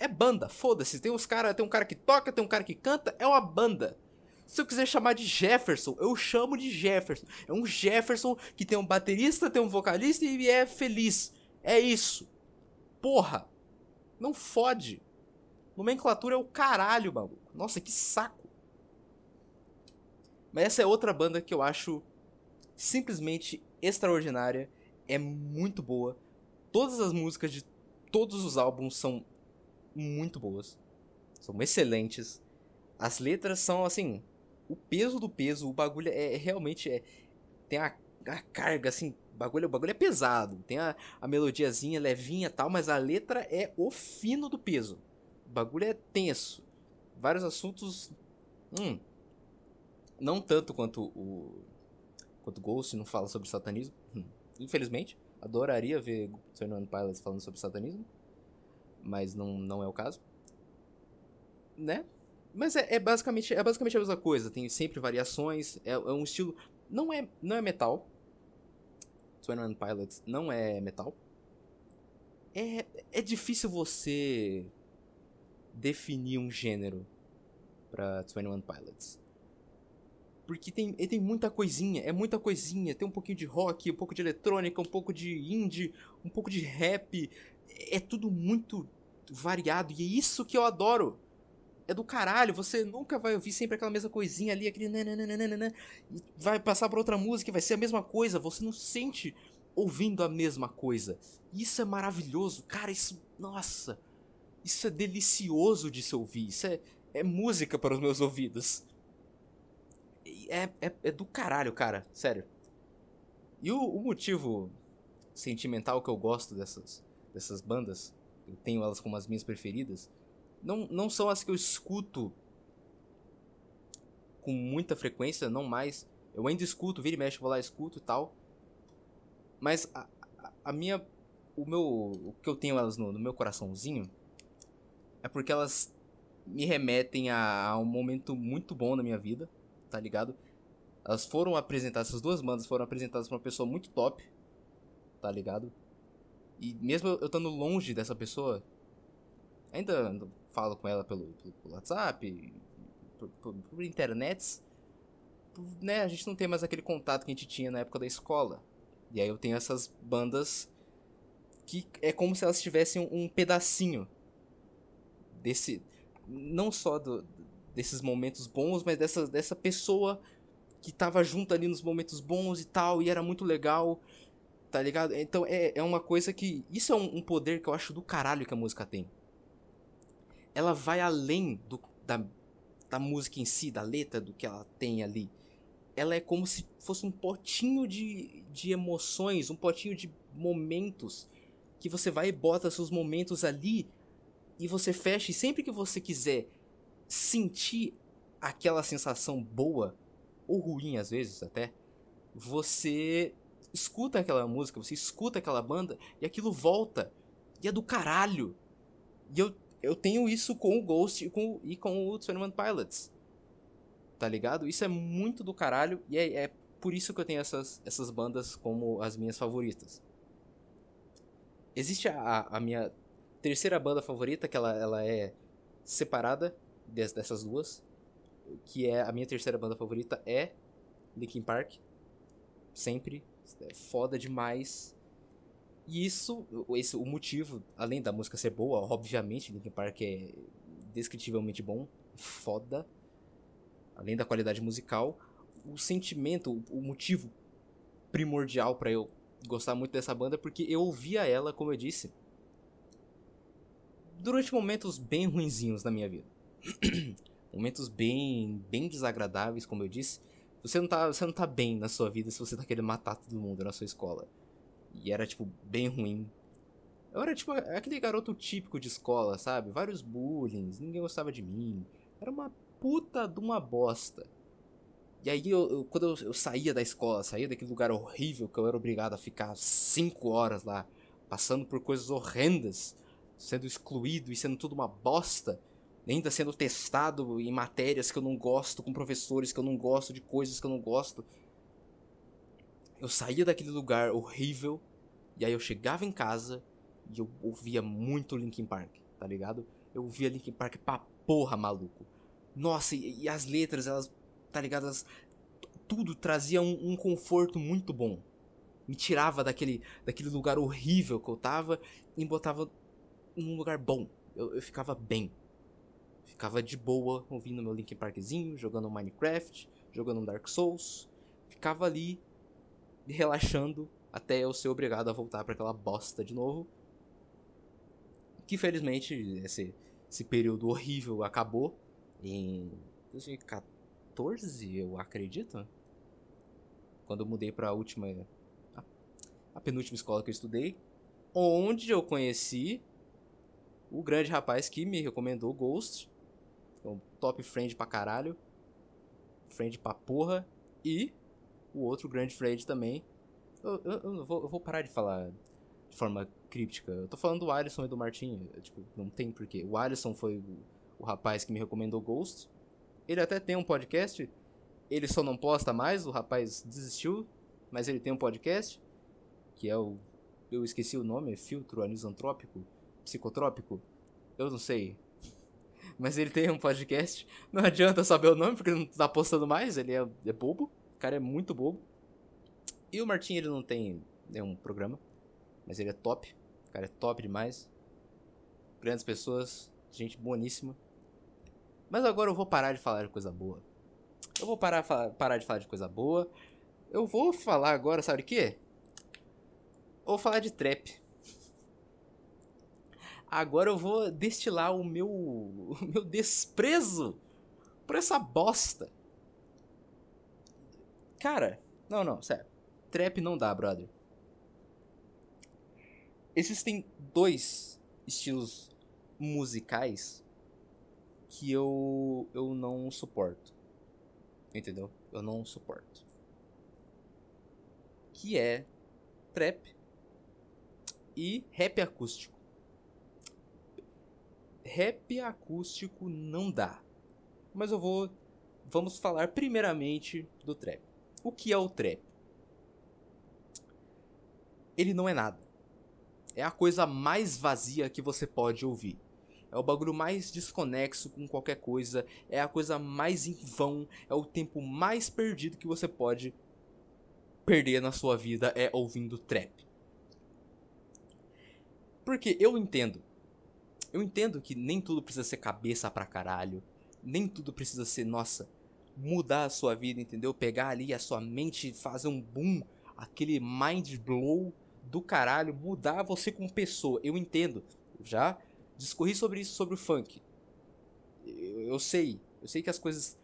A: É banda, foda-se. Tem uns cara, tem um cara que toca, tem um cara que canta, é uma banda. Se eu quiser chamar de Jefferson, eu chamo de Jefferson. É um Jefferson que tem um baterista, tem um vocalista e é feliz. É isso. Porra. Não fode. Nomenclatura é o caralho, maluco. Nossa, que saco. Mas essa é outra banda que eu acho simplesmente extraordinária. É muito boa. Todas as músicas de todos os álbuns são muito boas. São excelentes. As letras são assim. O peso do peso, o bagulho é, é realmente. É, tem a, a carga, assim. O bagulho, o bagulho é pesado. Tem a, a melodiazinha levinha tal, mas a letra é o fino do peso. O bagulho é tenso. Vários assuntos. Hum. Não tanto quanto o. Quanto Ghost não fala sobre satanismo. Hum. Infelizmente. Adoraria ver Fernando Pilots falando sobre satanismo mas não, não é o caso. Né? Mas é, é, basicamente, é basicamente a mesma coisa, tem sempre variações, é, é um estilo. Não é, não é metal. 21 Pilots não é metal. É, é difícil você definir um gênero pra 21 Pilots. Porque tem, tem muita coisinha, é muita coisinha. Tem um pouquinho de rock, um pouco de eletrônica, um pouco de indie, um pouco de rap, é tudo muito variado e é isso que eu adoro. É do caralho, você nunca vai ouvir sempre aquela mesma coisinha ali, aquele nananana, vai passar para outra música e vai ser a mesma coisa, você não sente ouvindo a mesma coisa. Isso é maravilhoso, cara, isso, nossa, isso é delicioso de se ouvir, isso é, é música para os meus ouvidos. É, é, é do caralho, cara, sério. E o, o motivo sentimental que eu gosto dessas, dessas bandas, eu tenho elas como as minhas preferidas, não, não são as que eu escuto com muita frequência, não mais. Eu ainda escuto, vira e mexe, vou lá, escuto e tal. Mas a, a, minha. O meu. O que eu tenho elas no, no, meu coraçãozinho é porque elas me remetem a, a um momento muito bom na minha vida, tá ligado? Elas foram apresentadas, essas duas bandas foram apresentadas pra uma pessoa muito top, tá ligado? E mesmo eu estando longe dessa pessoa, ainda falo com ela pelo, pelo WhatsApp, por, por, por internet, né? A gente não tem mais aquele contato que a gente tinha na época da escola. E aí eu tenho essas bandas que é como se elas tivessem um pedacinho desse não só do, desses momentos bons, mas dessa, dessa pessoa que tava junto ali nos momentos bons e tal, e era muito legal, tá ligado? Então é, é uma coisa que. Isso é um, um poder que eu acho do caralho que a música tem. Ela vai além do, da, da música em si, da letra, do que ela tem ali. Ela é como se fosse um potinho de, de emoções, um potinho de momentos que você vai e bota seus momentos ali e você fecha e sempre que você quiser sentir aquela sensação boa ou ruim às vezes até, você escuta aquela música, você escuta aquela banda e aquilo volta e é do caralho. E eu, eu tenho isso com o Ghost e com, e com o Twenty One Pilots. Tá ligado? Isso é muito do caralho e é, é por isso que eu tenho essas, essas bandas como as minhas favoritas. Existe a, a minha terceira banda favorita, que ela, ela é separada des, dessas duas. Que é a minha terceira banda favorita é Linkin Park. Sempre. É foda demais. E isso, esse, o motivo, além da música ser boa, obviamente, Linkin Park é descritivelmente bom, foda. Além da qualidade musical, o sentimento, o motivo primordial para eu gostar muito dessa banda é porque eu ouvia ela, como eu disse, durante momentos bem ruinzinhos na minha vida. momentos bem, bem desagradáveis, como eu disse. Você não, tá, você não tá bem na sua vida se você tá querendo matar todo mundo na sua escola. E era, tipo, bem ruim. Eu era, tipo, aquele garoto típico de escola, sabe? Vários bullying, ninguém gostava de mim. Era uma puta de uma bosta. E aí, eu, eu quando eu, eu, saía da escola, saía daquele lugar horrível que eu era obrigado a ficar cinco horas lá, passando por coisas horrendas, sendo excluído e sendo tudo uma bosta, ainda sendo testado em matérias que eu não gosto, com professores que eu não gosto, de coisas que eu não gosto. Eu saía daquele lugar horrível e aí eu chegava em casa e eu ouvia muito Linkin Park, tá ligado? Eu ouvia Linkin Park pra porra, maluco. Nossa, e, e as letras, elas, tá ligado? Elas, tudo trazia um, um conforto muito bom. Me tirava daquele, daquele lugar horrível que eu tava e me botava num lugar bom. Eu, eu ficava bem. Ficava de boa ouvindo meu Linkin Parkzinho, jogando Minecraft, jogando Dark Souls. Ficava ali relaxando até eu ser obrigado a voltar para aquela bosta de novo. Que felizmente esse, esse período horrível acabou em 2014, eu acredito. Quando eu mudei para a última a, a penúltima escola que eu estudei, onde eu conheci o grande rapaz que me recomendou Ghost. É um top friend pra caralho. Friend pra porra. E o outro grande friend também. Eu, eu, eu, vou, eu vou parar de falar de forma críptica. Eu tô falando do Alisson e do Martin. Tipo, não tem porquê. O Alisson foi o, o rapaz que me recomendou Ghost. Ele até tem um podcast. Ele só não posta mais. O rapaz desistiu. Mas ele tem um podcast. Que é o. Eu esqueci o nome. É Filtro Anisantrópico psicotrópico? Eu não sei. Mas ele tem um podcast. Não adianta saber o nome porque ele não tá postando mais. Ele é, é bobo. O cara é muito bobo. E o Martin, ele não tem nenhum programa. Mas ele é top. O cara é top demais. Grandes pessoas. Gente boníssima. Mas agora eu vou parar de falar de coisa boa. Eu vou parar, parar de falar de coisa boa. Eu vou falar agora, sabe o quê? Vou falar de trap. Agora eu vou destilar o meu, o meu desprezo por essa bosta. Cara, não, não, sério. Trap não dá, brother. Existem dois estilos musicais que eu eu não suporto. Entendeu? Eu não suporto. Que é trap e rap acústico rap acústico não dá. Mas eu vou. Vamos falar primeiramente do trap. O que é o trap? Ele não é nada. É a coisa mais vazia que você pode ouvir. É o bagulho mais desconexo com qualquer coisa. É a coisa mais em vão. É o tempo mais perdido que você pode perder na sua vida é ouvindo trap. Porque eu entendo. Eu entendo que nem tudo precisa ser cabeça pra caralho. Nem tudo precisa ser, nossa, mudar a sua vida, entendeu? Pegar ali a sua mente, fazer um boom, aquele mind blow do caralho, mudar você como pessoa. Eu entendo. já discorri sobre isso sobre o funk. Eu, eu sei. Eu sei que as coisas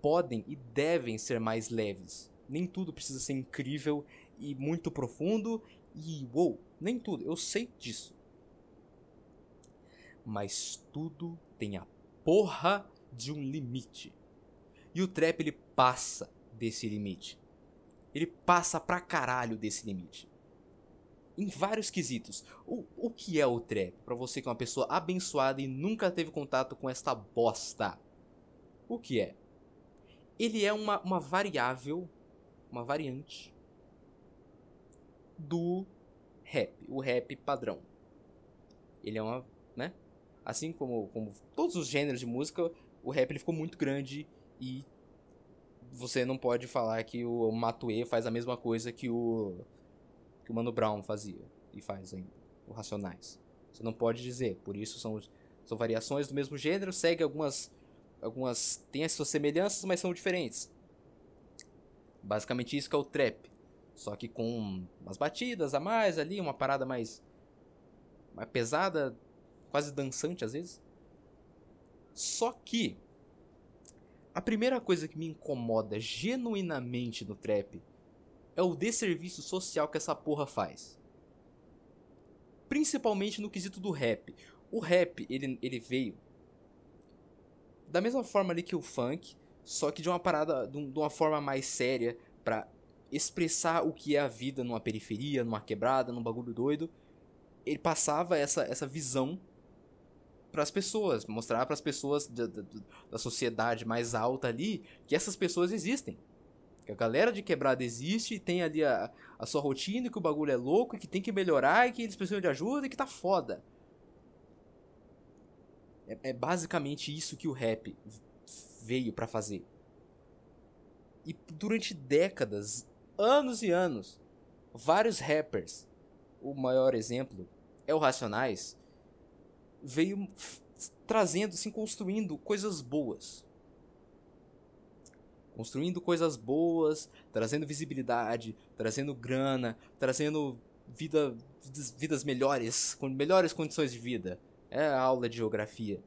A: podem e devem ser mais leves. Nem tudo precisa ser incrível e muito profundo e uou, nem tudo. Eu sei disso. Mas tudo tem a porra de um limite. E o trap ele passa desse limite. Ele passa pra caralho desse limite. Em vários quesitos. O, o que é o trap? Pra você que é uma pessoa abençoada e nunca teve contato com esta bosta. O que é? Ele é uma, uma variável, uma variante do rap, o rap padrão. Ele é uma, né? Assim como, como todos os gêneros de música, o rap ele ficou muito grande e você não pode falar que o Matue faz a mesma coisa que o que o Mano Brown fazia e faz ainda, o Racionais. Você não pode dizer, por isso são, são variações do mesmo gênero, segue algumas algumas têm as suas semelhanças, mas são diferentes. Basicamente isso que é o trap, só que com umas batidas a mais ali, uma parada mais mais pesada, quase dançante às vezes. Só que a primeira coisa que me incomoda genuinamente no trap é o desserviço social que essa porra faz. Principalmente no quesito do rap. O rap, ele, ele veio da mesma forma ali que o funk, só que de uma parada, de uma forma mais séria, para expressar o que é a vida numa periferia, numa quebrada, num bagulho doido. Ele passava essa, essa visão para as pessoas, mostrar para as pessoas da, da, da, sociedade mais alta ali que essas pessoas existem. Que a galera de quebrada existe, tem ali a, a sua rotina, que o bagulho é louco, que tem que melhorar, e que eles precisam de ajuda e que tá foda. É, é basicamente isso que o rap veio para fazer. E durante décadas, anos e anos, vários rappers, o maior exemplo é o Racionais, veio trazendo, assim, construindo coisas boas. Construindo coisas boas, trazendo visibilidade, trazendo grana, trazendo vida, vidas melhores, com melhores condições de vida. É a aula de geografia.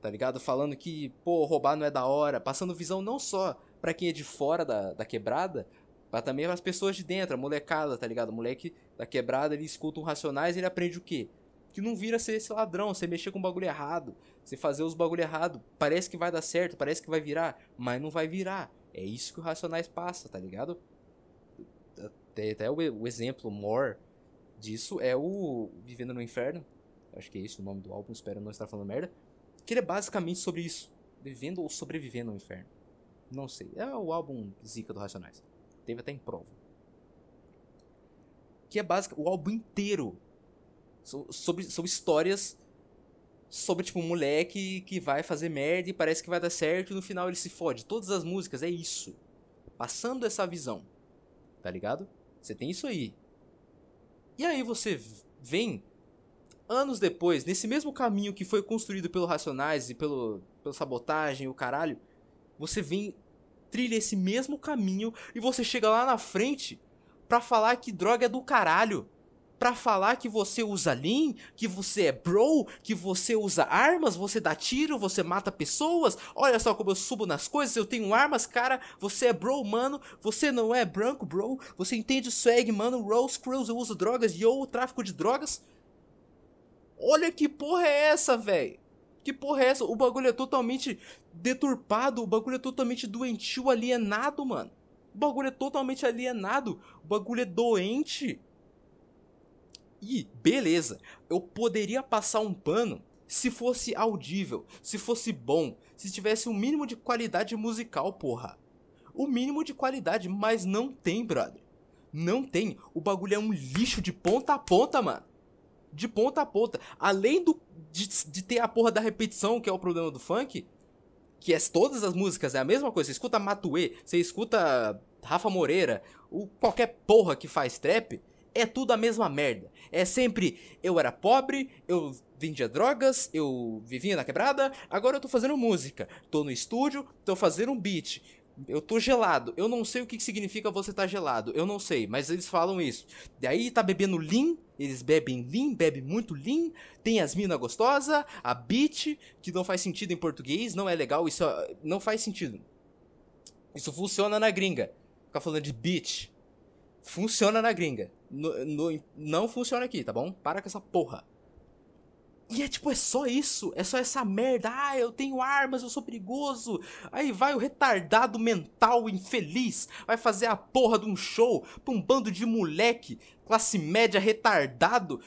A: Tá ligado? Falando que, pô, roubar não é da hora. Passando visão não só para quem é de fora da, da quebrada, mas também as pessoas de dentro, a molecada, tá ligado? O moleque da quebrada, ele escuta um Racionais e ele aprende o quê? Que não vira ser esse ladrão, você mexer com o bagulho errado, você fazer os bagulho errado, parece que vai dar certo, parece que vai virar, mas não vai virar. É isso que o Racionais passa, tá ligado? Até, até o, o, exemplo more disso é o Vivendo no Inferno, acho que é esse o nome do álbum, espero não estar falando merda, que ele é basicamente sobre isso, vivendo ou sobrevivendo no inferno. Não sei, é o álbum zica do Racionais. Teve até em prova. Que é básico, o álbum inteiro sobre, são histórias sobre, tipo, um moleque que vai fazer merda e parece que vai dar certo e no final ele se fode. Todas as músicas é isso. Passando essa visão. Tá ligado? Você tem isso aí. E aí você vem, anos depois, nesse mesmo caminho que foi construído pelo Racionais e pelo, pelo Sabotagem e o caralho, você vem, trilha esse mesmo caminho e você chega lá na frente pra falar que droga é do caralho para falar que você usa Lean, que você é bro, que você usa armas, você dá tiro, você mata pessoas. Olha só como eu subo nas coisas, eu tenho armas, cara. Você é bro, mano. Você não é branco, bro. Você entende swag, mano. Rose Cruise, eu uso drogas. Eu tráfico de drogas. Olha que porra é essa, velho. Que porra é essa? O bagulho é totalmente deturpado, o bagulho é totalmente doentio, alienado, mano. O bagulho é totalmente alienado, o bagulho é doente. E beleza, eu poderia passar um pano se fosse audível, se fosse bom, se tivesse o um mínimo de qualidade musical, porra. O mínimo de qualidade, mas não tem, brother. Não tem. O bagulho é um lixo de ponta a ponta, mano. De ponta a ponta. Além do de, de ter a porra da repetição, que é o problema do funk, que é todas as músicas é a mesma coisa. Você escuta Matue, você escuta Rafa Moreira, o, qualquer porra que faz trap, é tudo a mesma merda. É sempre eu era pobre, eu vendia drogas, eu vivia na quebrada, agora eu tô fazendo música. Tô no estúdio, tô fazendo um beat. Eu tô gelado. Eu não sei o que significa você tá gelado. Eu não sei, mas eles falam isso. Daí tá bebendo lean, eles bebem lean, bebem muito lean. Tem as mina gostosa, a beat, que não faz sentido em português, não é legal, isso não faz sentido. Isso funciona na gringa. Ficar falando de beat. Funciona na gringa. No, no, não funciona aqui, tá bom? Para com essa porra. E é tipo, é só isso, é só essa merda. Ah, eu tenho armas, eu sou perigoso. Aí vai o retardado mental infeliz, vai fazer a porra de um show pra um bando de moleque, classe média retardado.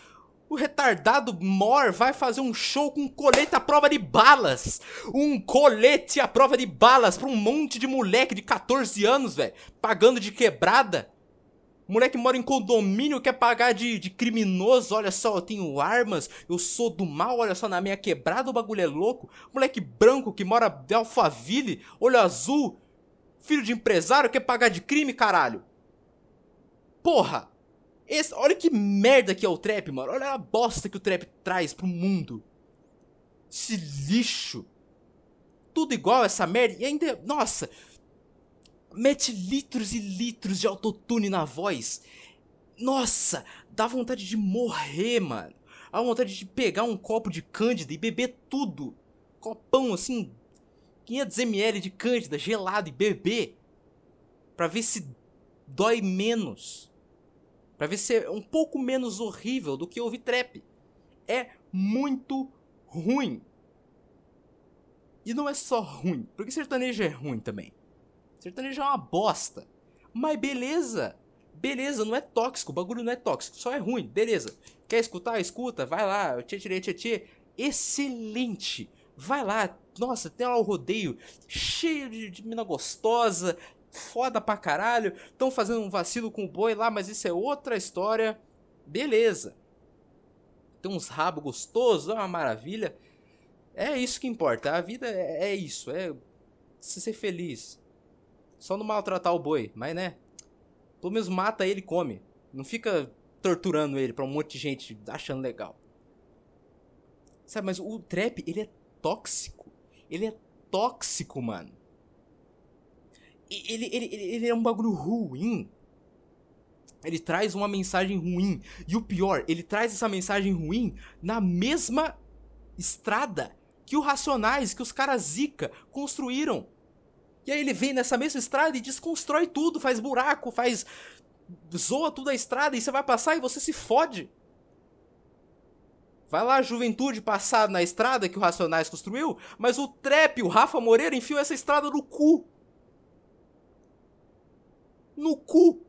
A: O retardado mor vai fazer um show com colete à prova de balas. Um colete à prova de balas pra um monte de moleque de 14 anos, velho, pagando de quebrada. Moleque mora em condomínio, quer pagar de, de criminoso. Olha só, eu tenho armas, eu sou do mal. Olha só, na minha quebrada o bagulho é louco. Moleque branco que mora de Alphaville, olho azul, filho de empresário, quer pagar de crime, caralho. Porra! Esse, olha que merda que é o trap, mano. Olha a bosta que o trap traz pro mundo. Esse lixo. Tudo igual essa merda. E ainda. Nossa, mete litros e litros de autotune na voz. Nossa, dá vontade de morrer, mano. Dá vontade de pegar um copo de cândida e beber tudo. Copão assim, 500ml de cândida gelado e beber. Pra ver se dói menos. Pra ver se é um pouco menos horrível do que ouvir trap. É muito ruim. E não é só ruim, porque sertanejo é ruim também. Sertanejo é uma bosta. Mas beleza. Beleza, não é tóxico. O bagulho não é tóxico. Só é ruim. Beleza. Quer escutar? Escuta. Vai lá. Tchê, tchê, tchê, tchê. Excelente. Vai lá. Nossa, tem lá o rodeio cheio de, de mina gostosa. Foda pra caralho. Estão fazendo um vacilo com o boi lá, mas isso é outra história. Beleza. Tem uns rabos gostosos, é uma maravilha. É isso que importa. A vida é, é isso. É ser feliz. Só não maltratar o boi, mas né? Pelo menos mata ele e come. Não fica torturando ele pra um monte de gente achando legal. Sabe, mas o trap, ele é tóxico. Ele é tóxico, mano. Ele, ele, ele, ele é um bagulho ruim. Ele traz uma mensagem ruim. E o pior, ele traz essa mensagem ruim na mesma estrada que o Racionais, que os caras zica construíram. E aí ele vem nessa mesma estrada e desconstrói tudo, faz buraco, faz. zoa tudo a estrada e você vai passar e você se fode. Vai lá juventude passar na estrada que o Racionais construiu, mas o Trap, o Rafa Moreira, enfiou essa estrada no cu. No cu.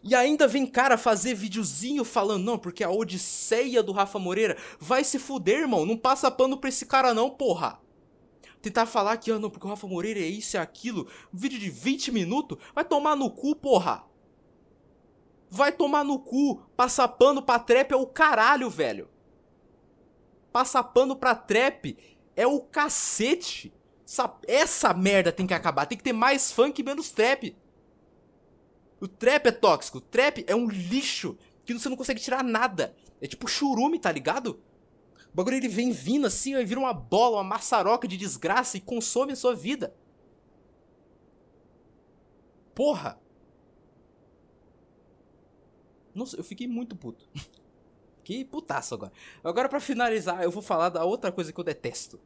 A: E ainda vem cara fazer videozinho falando, não, porque a odisseia do Rafa Moreira vai se fuder, irmão. Não passa pano pra esse cara, não, porra tentar falar que, ah, não, porque o Rafa Moreira é isso e é aquilo, um vídeo de 20 minutos, vai tomar no cu, porra. Vai tomar no cu. Passar pano pra trap é o caralho, velho. Passar pano pra trap é o cacete. Essa, essa merda tem que acabar. Tem que ter mais funk e menos trap. O trap é tóxico. O trap é um lixo que você não consegue tirar nada. É tipo churume, tá ligado? O bagulho ele vem vindo assim, aí vira uma bola, uma maçaroca de desgraça e consome a sua vida. Porra! Nossa, eu fiquei muito puto. que putaço agora. Agora para finalizar, eu vou falar da outra coisa que eu detesto.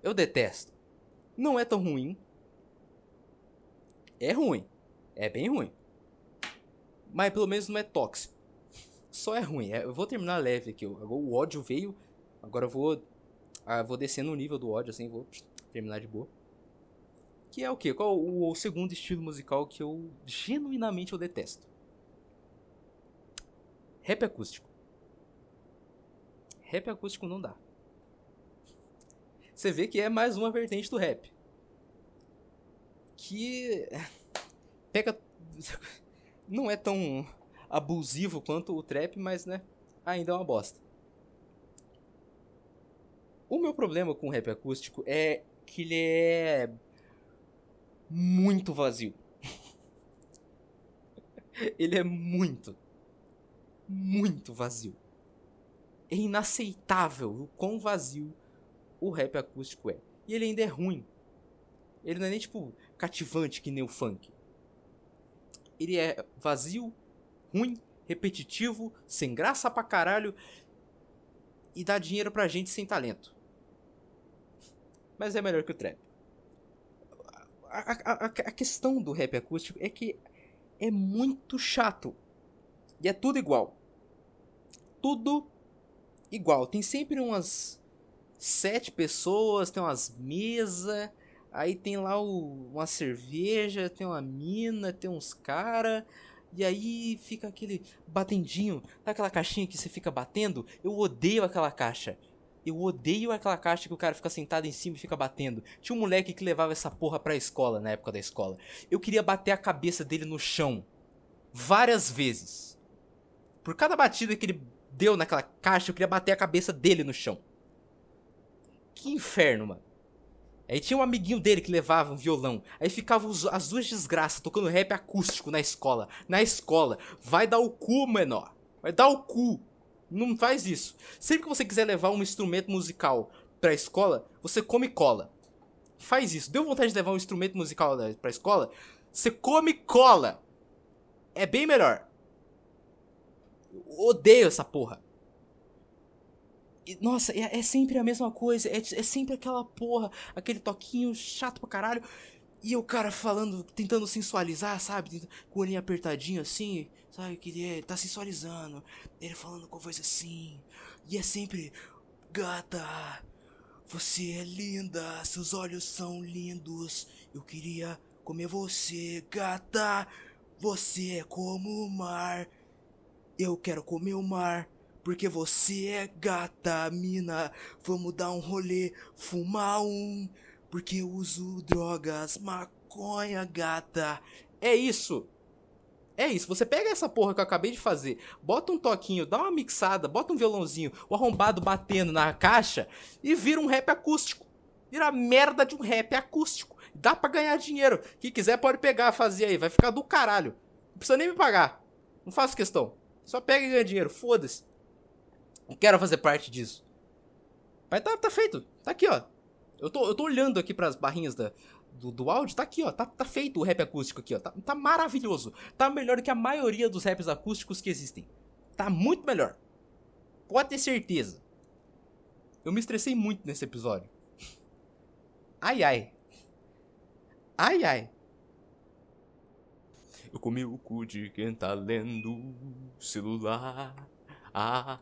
A: Eu detesto. Não é tão ruim. É ruim. É bem ruim. Mas pelo menos não é tóxico. Só é ruim. É, eu vou terminar leve aqui. O ódio veio Agora eu vou. Ah, vou descendo o nível do ódio, assim, vou terminar de boa. Que é o quê? Qual o, o segundo estilo musical que eu genuinamente eu detesto? Rap acústico. Rap acústico não dá. Você vê que é mais uma vertente do rap. Que pega não é tão abusivo quanto o trap, mas né, ainda é uma bosta. O meu problema com o rap acústico é que ele é muito vazio. ele é muito, muito vazio. É inaceitável o quão vazio o rap acústico é. E ele ainda é ruim. Ele não é nem tipo cativante que nem o funk. Ele é vazio, ruim, repetitivo, sem graça pra caralho e dá dinheiro pra gente sem talento. Mas é melhor que o trap. A, a, a, questão do rap acústico é que é muito chato. E é tudo igual. Tudo igual. Tem sempre umas sete pessoas, tem umas mesas, aí tem lá o, uma cerveja, tem uma mina, tem uns cara, e aí fica aquele batendinho, aquela caixinha que você fica batendo. Eu odeio aquela caixa. Eu odeio aquela caixa que o cara fica sentado em cima e fica batendo. Tinha um moleque que levava essa porra pra escola, na época da escola. Eu queria bater a cabeça dele no chão. Várias vezes. Por cada batida que ele deu naquela caixa, eu queria bater a cabeça dele no chão. Que inferno, mano. Aí tinha um amiguinho dele que levava um violão. Aí ficavam as duas desgraças tocando rap acústico na escola. Na escola. Vai dar o cu, menor. Vai dar o cu. Não faz isso. Sempre que você quiser levar um instrumento musical pra escola, você come cola. Faz isso. Deu vontade de levar um instrumento musical pra escola? Você come cola. É bem melhor. Eu odeio essa porra. E, nossa, é, é, sempre a mesma coisa. É, é sempre aquela porra, aquele toquinho chato pra caralho. E o cara falando, tentando sensualizar, sabe? Com o olhinho apertadinho assim, sabe? Que ele é, tá sensualizando. Ele falando com voz assim. E é sempre. Gata, você é linda, seus olhos são lindos. Eu queria comer você, gata. Você é como o mar. Eu quero comer o mar. Porque você é gata, mina. Vamos dar um rolê, fumar um. Porque eu uso drogas, maconha, gata. É isso. É isso, você pega essa porra que eu acabei de fazer, bota um toquinho, dá uma mixada, bota um violãozinho, o arrombado batendo na caixa e vira um rap acústico. Vira a merda de um rap acústico. Dá pra ganhar dinheiro. Quem quiser pode pegar, fazer aí, vai ficar do caralho. Não precisa nem me pagar. Não faço questão. Só pega e ganha dinheiro, foda-se. Não quero fazer parte disso. Mas tá, tá feito. Tá aqui, ó. Eu tô, eu tô olhando aqui pras barrinhas da, do, do áudio. Tá aqui, ó. Tá, tá feito o rap acústico aqui, ó. Tá, tá maravilhoso. Tá melhor do que a maioria dos raps acústicos que existem. Tá muito melhor. Pode ter certeza. Eu me estressei muito nesse episódio. Ai, ai. Ai, ai. Eu comi o cu de quem tá lendo celular. Ah,